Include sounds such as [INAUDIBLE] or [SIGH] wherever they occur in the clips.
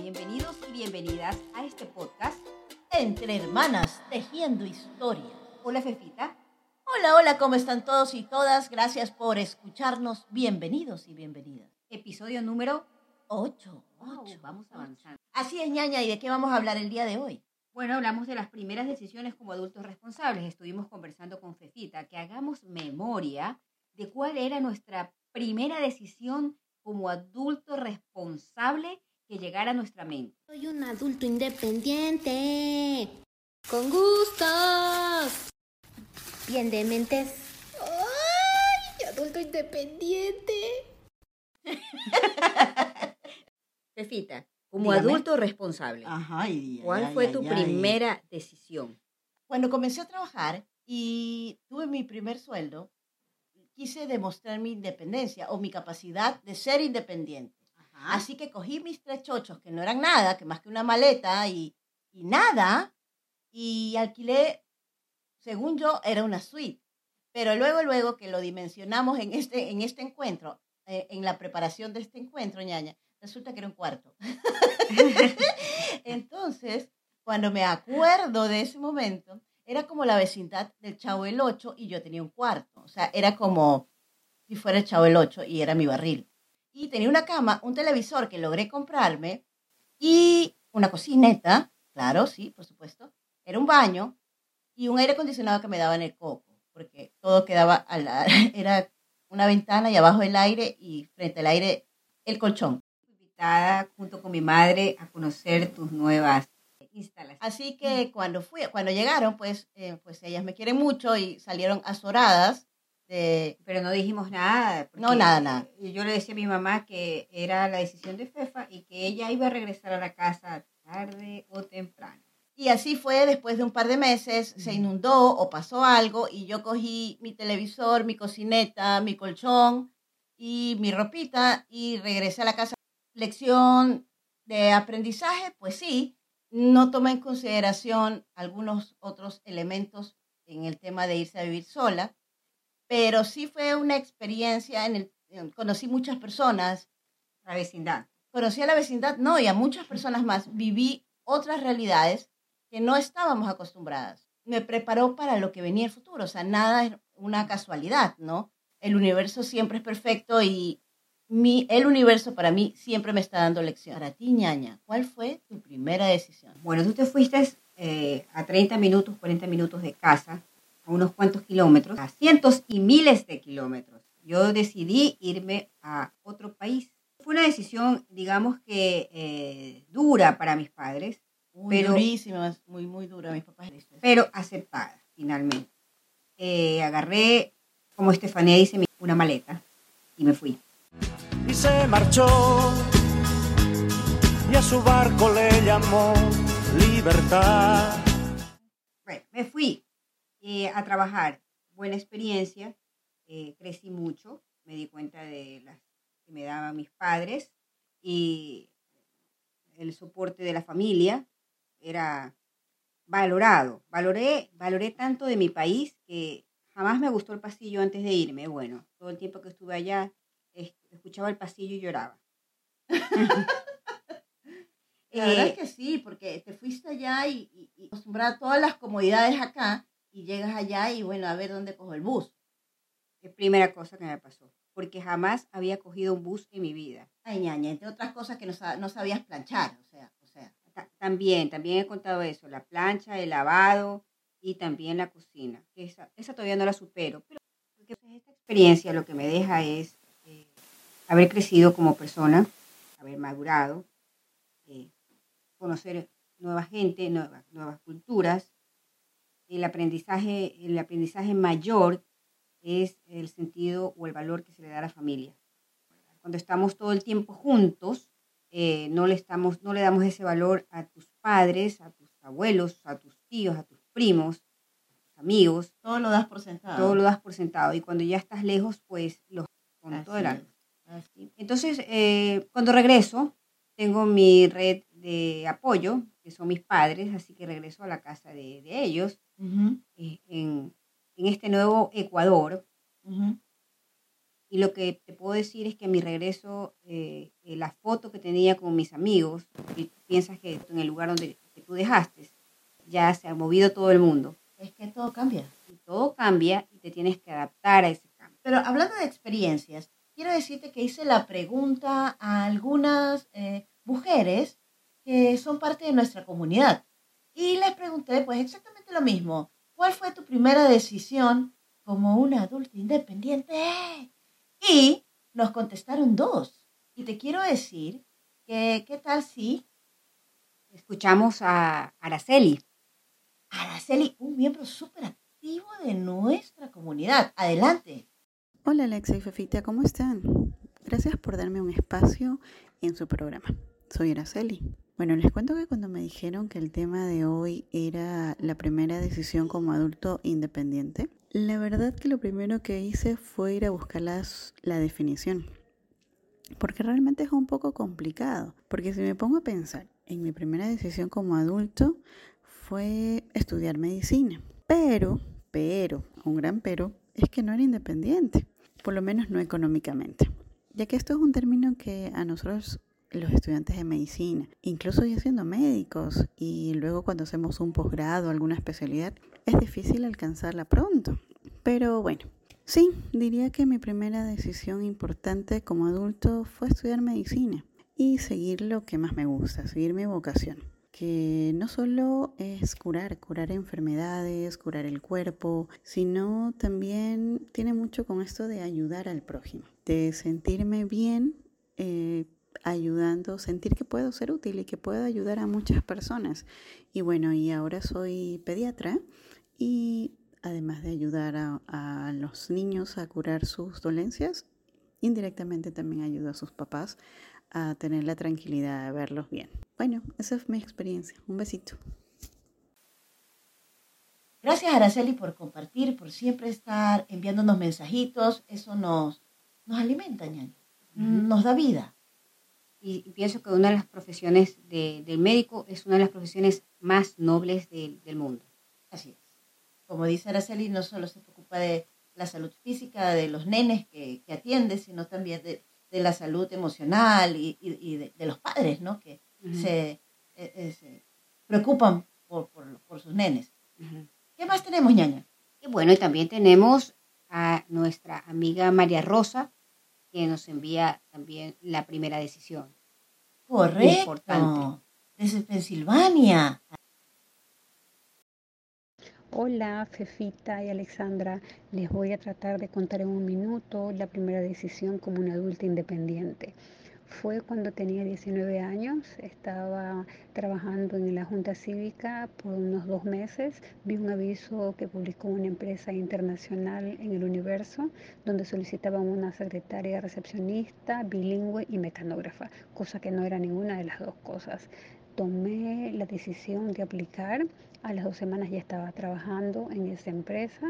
bienvenidos y bienvenidas a este podcast Entre hermanas, tejiendo historias. Hola Fefita. Hola, hola, ¿cómo están todos y todas? Gracias por escucharnos. Bienvenidos y bienvenidas. Episodio número Ocho. Wow, ocho, vamos ocho. avanzando. Así es, ñaña, ¿y de qué vamos a hablar el día de hoy? Bueno, hablamos de las primeras decisiones como adultos responsables. Estuvimos conversando con Fefita que hagamos memoria de cuál era nuestra primera decisión como adulto responsable que llegara a nuestra mente. Soy un adulto independiente. Con gustos. Bien de mentes. ¡Ay! Adulto independiente. [LAUGHS] Fefita, como Dígame. adulto responsable, Ajá, y ¿cuál fue tu primera decisión? Cuando comencé a trabajar y tuve mi primer sueldo, quise demostrar mi independencia o mi capacidad de ser independiente. Así que cogí mis tres chochos, que no eran nada, que más que una maleta y, y nada, y alquilé, según yo, era una suite. Pero luego, luego que lo dimensionamos en este, en este encuentro, eh, en la preparación de este encuentro, ñaña, resulta que era un cuarto. [LAUGHS] Entonces, cuando me acuerdo de ese momento, era como la vecindad del Chavo el 8 y yo tenía un cuarto. O sea, era como si fuera el Chavo el 8 y era mi barril y tenía una cama, un televisor que logré comprarme y una cocineta, claro, sí, por supuesto. Era un baño y un aire acondicionado que me daba en el coco, porque todo quedaba al la- [LAUGHS] era una ventana y abajo el aire y frente al aire el colchón. invitada junto con mi madre a conocer tus nuevas instalaciones. Así que cuando fui, cuando llegaron, pues, eh, pues ellas me quieren mucho y salieron azoradas de Pero no dijimos nada. No, nada, nada. Yo le decía a mi mamá que era la decisión de Fefa y que ella iba a regresar a la casa tarde o temprano. Y así fue, después de un par de meses, se inundó o pasó algo y yo cogí mi televisor, mi cocineta, mi colchón y mi ropita y regresé a la casa. Lección de aprendizaje, pues sí, no tomé en consideración algunos otros elementos en el tema de irse a vivir sola, pero sí fue una experiencia en el en- conocí muchas personas, La vecindad. conocí a la vecindad, no, y a muchas personas más. Viví otras realidades que no estábamos acostumbradas. Me preparó para lo que venía el futuro, o sea, nada es una casualidad, ¿no? El universo siempre es perfecto y mi, el universo para mí siempre me está dando lección. Para ti, ñaña, ¿cuál fue tu primera decisión? Bueno, tú te fuiste eh, a 30 minutos, 40 minutos de casa, a unos cuantos kilómetros, a cientos y miles de kilómetros. Yo decidí irme a otro país. Fue una decisión, digamos que eh, dura para mis padres, Muy Pero- durísima, muy, muy dura, mis papás. pero aceptada finalmente. Eh, agarré, como Estefanía dice, una maleta y me fui. y se marchó y a su barco le llamó libertad. Bueno, me fui eh, a trabajar. Buena experiencia, eh, crecí mucho, me di cuenta de las que me daban mis padres y el soporte de la familia era valorado. Valoré, valoré tanto de mi país que jamás me gustó el pasillo antes de irme. Bueno, todo el tiempo que estuve allá es- escuchaba el pasillo y lloraba. [LAUGHS] La verdad Eh, es que sí, porque te fuiste allá y, y, y acostumbrada a todas las comodidades acá y llegas allá y bueno, a ver dónde cojo el bus. es primera cosa que me pasó, porque jamás había cogido un bus en mi vida. Ay, ñaña, entre otras cosas que no, no sabías planchar, o sea, o sea. Ta- También, también he contado eso, la plancha, el lavado y también la cocina. Esa, todavía no la supero, pero esta experiencia lo que me deja es eh, haber crecido como persona, haber madurado, eh, conocer nueva gente, nuevas culturas. El aprendizaje, el aprendizaje mayor es el sentido o el valor que se le da a la familia. Cuando estamos todo el tiempo juntos, eh, no, le estamos, no le damos ese valor a tus padres, a tus abuelos, a tus tíos, a tus primos, a tus amigos, Todo lo das por sentado. todo lo das por sentado. Y cuando ya estás lejos, pues los con Así todo el alma. Entonces, eh, cuando regreso, tengo mi red de apoyo, que son mis padres, así que regreso a la casa de, de ellos Ujú, eh, en, en este nuevo Ecuador. ujú. Y lo que te puedo decir es que mi regreso, eh, eh, la foto que tenía con mis amigos, y piensas que en el lugar donde que tú dejaste, ya se ha movido todo el mundo. Es que todo cambia. Y todo cambia y te tienes que adaptar a ese cambio. Pero hablando de experiencias, quiero decirte que hice la pregunta a algunas eh, mujeres que son parte de nuestra comunidad. Y les pregunté, pues exactamente lo mismo. ¿Cuál fue tu primera decisión como una adulta independiente? Y nos contestaron dos. Y te quiero decir que, ¿qué tal si Escuchamos a Araceli. Araceli, un miembro súper activo de nuestra comunidad? Adelante. Hola Alexa y Fefita, ¿cómo están? Gracias por darme un espacio en su programa. Soy Araceli. Bueno, les cuento que cuando me dijeron que el tema de hoy era la primera decisión como adulto independiente, la verdad que lo primero que hice fue ir a buscar la definición. Porque realmente es un poco complicado. Porque si me pongo a pensar en mi primera decisión como adulto, fue estudiar medicina. Pero, pero, un gran pero, es que no era independiente. Por lo menos no económicamente. Ya que esto es un término que a nosotros los estudiantes de medicina, incluso ya siendo médicos y luego cuando hacemos un posgrado, alguna especialidad, es difícil alcanzarla pronto. Pero bueno, sí, diría que mi primera decisión importante como adulto fue estudiar medicina y seguir lo que más me gusta, seguir mi vocación. Que no solo es curar, curar enfermedades, curar el cuerpo, sino también tiene mucho con esto de ayudar al prójimo, de sentirme bien eh, ayudando, sentir que puedo ser útil y que puedo ayudar a muchas personas. Y bueno, y ahora soy pediatra y además de ayudar a, a los niños a curar sus dolencias, indirectamente también ayudo a sus papás a tener la tranquilidad de verlos bien. Bueno, esa es mi experiencia. Un besito. Gracias, Araceli, por compartir, por siempre estar enviándonos mensajitos. Eso nos, nos alimenta, ñaña. Nos da vida. Y, y pienso que una de las profesiones de- del médico es una de las profesiones más nobles del- del mundo. Así es. Como dice Araceli, no solo se preocupa de la salud física de los nenes que, que atiende, sino también de, de la salud emocional y, y- y de, de los padres, ¿no? Que se, eh, eh, se preocupan por, por- por sus nenes. ujú. ¿Qué más tenemos, ñaña? Y bueno, y también tenemos a nuestra amiga María Rosa, que nos envía también la primera decisión. Correcto. Importante. Desde Pensilvania. Hola, Fefita y Alexandra. Les voy a tratar de contar en un minuto la primera decisión como una adulta independiente. Fue cuando tenía 19 años, estaba trabajando en la Junta Cívica por unos dos meses. Vi un aviso que publicó una empresa internacional en el universo donde solicitaban una secretaria recepcionista, bilingüe y mecanógrafa, cosa que no era ninguna de las dos cosas. Tomé la decisión de aplicar. A las dos semanas ya estaba trabajando en esa empresa.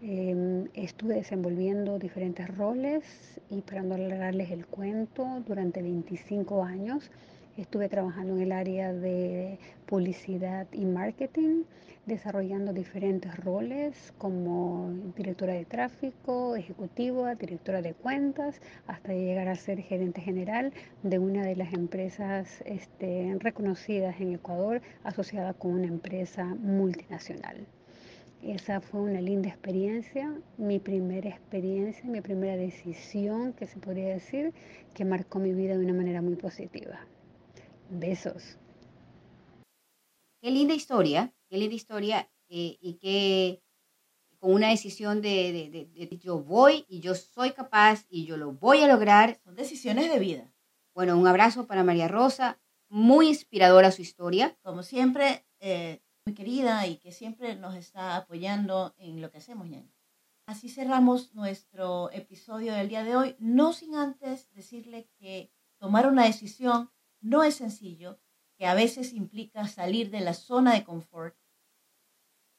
Eh, estuve desenvolviendo diferentes roles y para no alargarles el cuento, durante 25 años estuve trabajando en el área de publicidad y marketing, desarrollando diferentes roles como directora de tráfico, ejecutiva, directora de cuentas, hasta llegar a ser gerente general de una de las empresas este, reconocidas en Ecuador asociada con una empresa multinacional. Esa fue una linda experiencia, mi primera experiencia, mi primera decisión, que se podría decir, que marcó mi vida de una manera muy positiva. Besos. Qué linda historia, qué linda historia eh, y que con una decisión de, de- de- de yo voy y yo soy capaz y yo lo voy a lograr. Son decisiones de vida. Bueno, un abrazo para María Rosa, muy inspiradora su historia. Como siempre, eh, muy querida y que siempre nos está apoyando en lo que hacemos, ñaña. Así cerramos nuestro episodio del día de hoy, no sin antes decirle que tomar una decisión no es sencillo, que a veces implica salir de la zona de confort.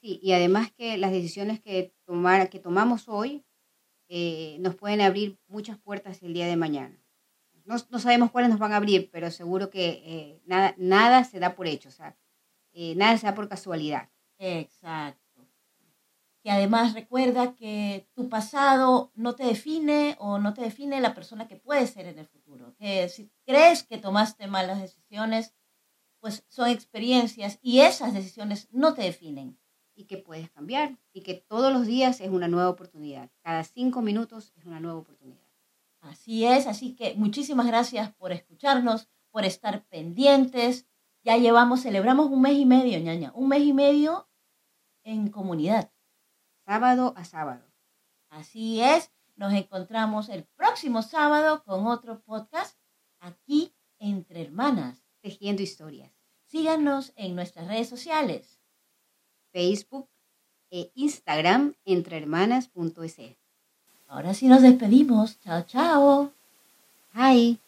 Sí, y además que las decisiones que, tomar, que tomamos hoy eh, nos pueden abrir muchas puertas el día de mañana. No, no sabemos cuáles nos van a abrir, pero seguro que eh, nada, nada se da por hecho, o sea, eh, nada se da por casualidad. Exacto. que además recuerda que tu pasado no te define o no te define la persona que puedes ser en el futuro. Que si crees que tomaste malas decisiones, pues son experiencias y esas decisiones no te definen. Y que puedes cambiar y que todos los días es una nueva oportunidad. Cada cinco minutos es una nueva oportunidad. Así es, así que muchísimas gracias por escucharnos, por estar pendientes. Ya llevamos, celebramos un mes y medio, ñaña, un mes y medio en comunidad. Sábado a sábado. Así es, nos encontramos el próximo sábado con otro podcast aquí entre hermanas. Tejiendo historias. Síganos en nuestras redes sociales. Facebook e Instagram entrehermanas.es. Ahora sí nos despedimos. Chao, chao. Hi.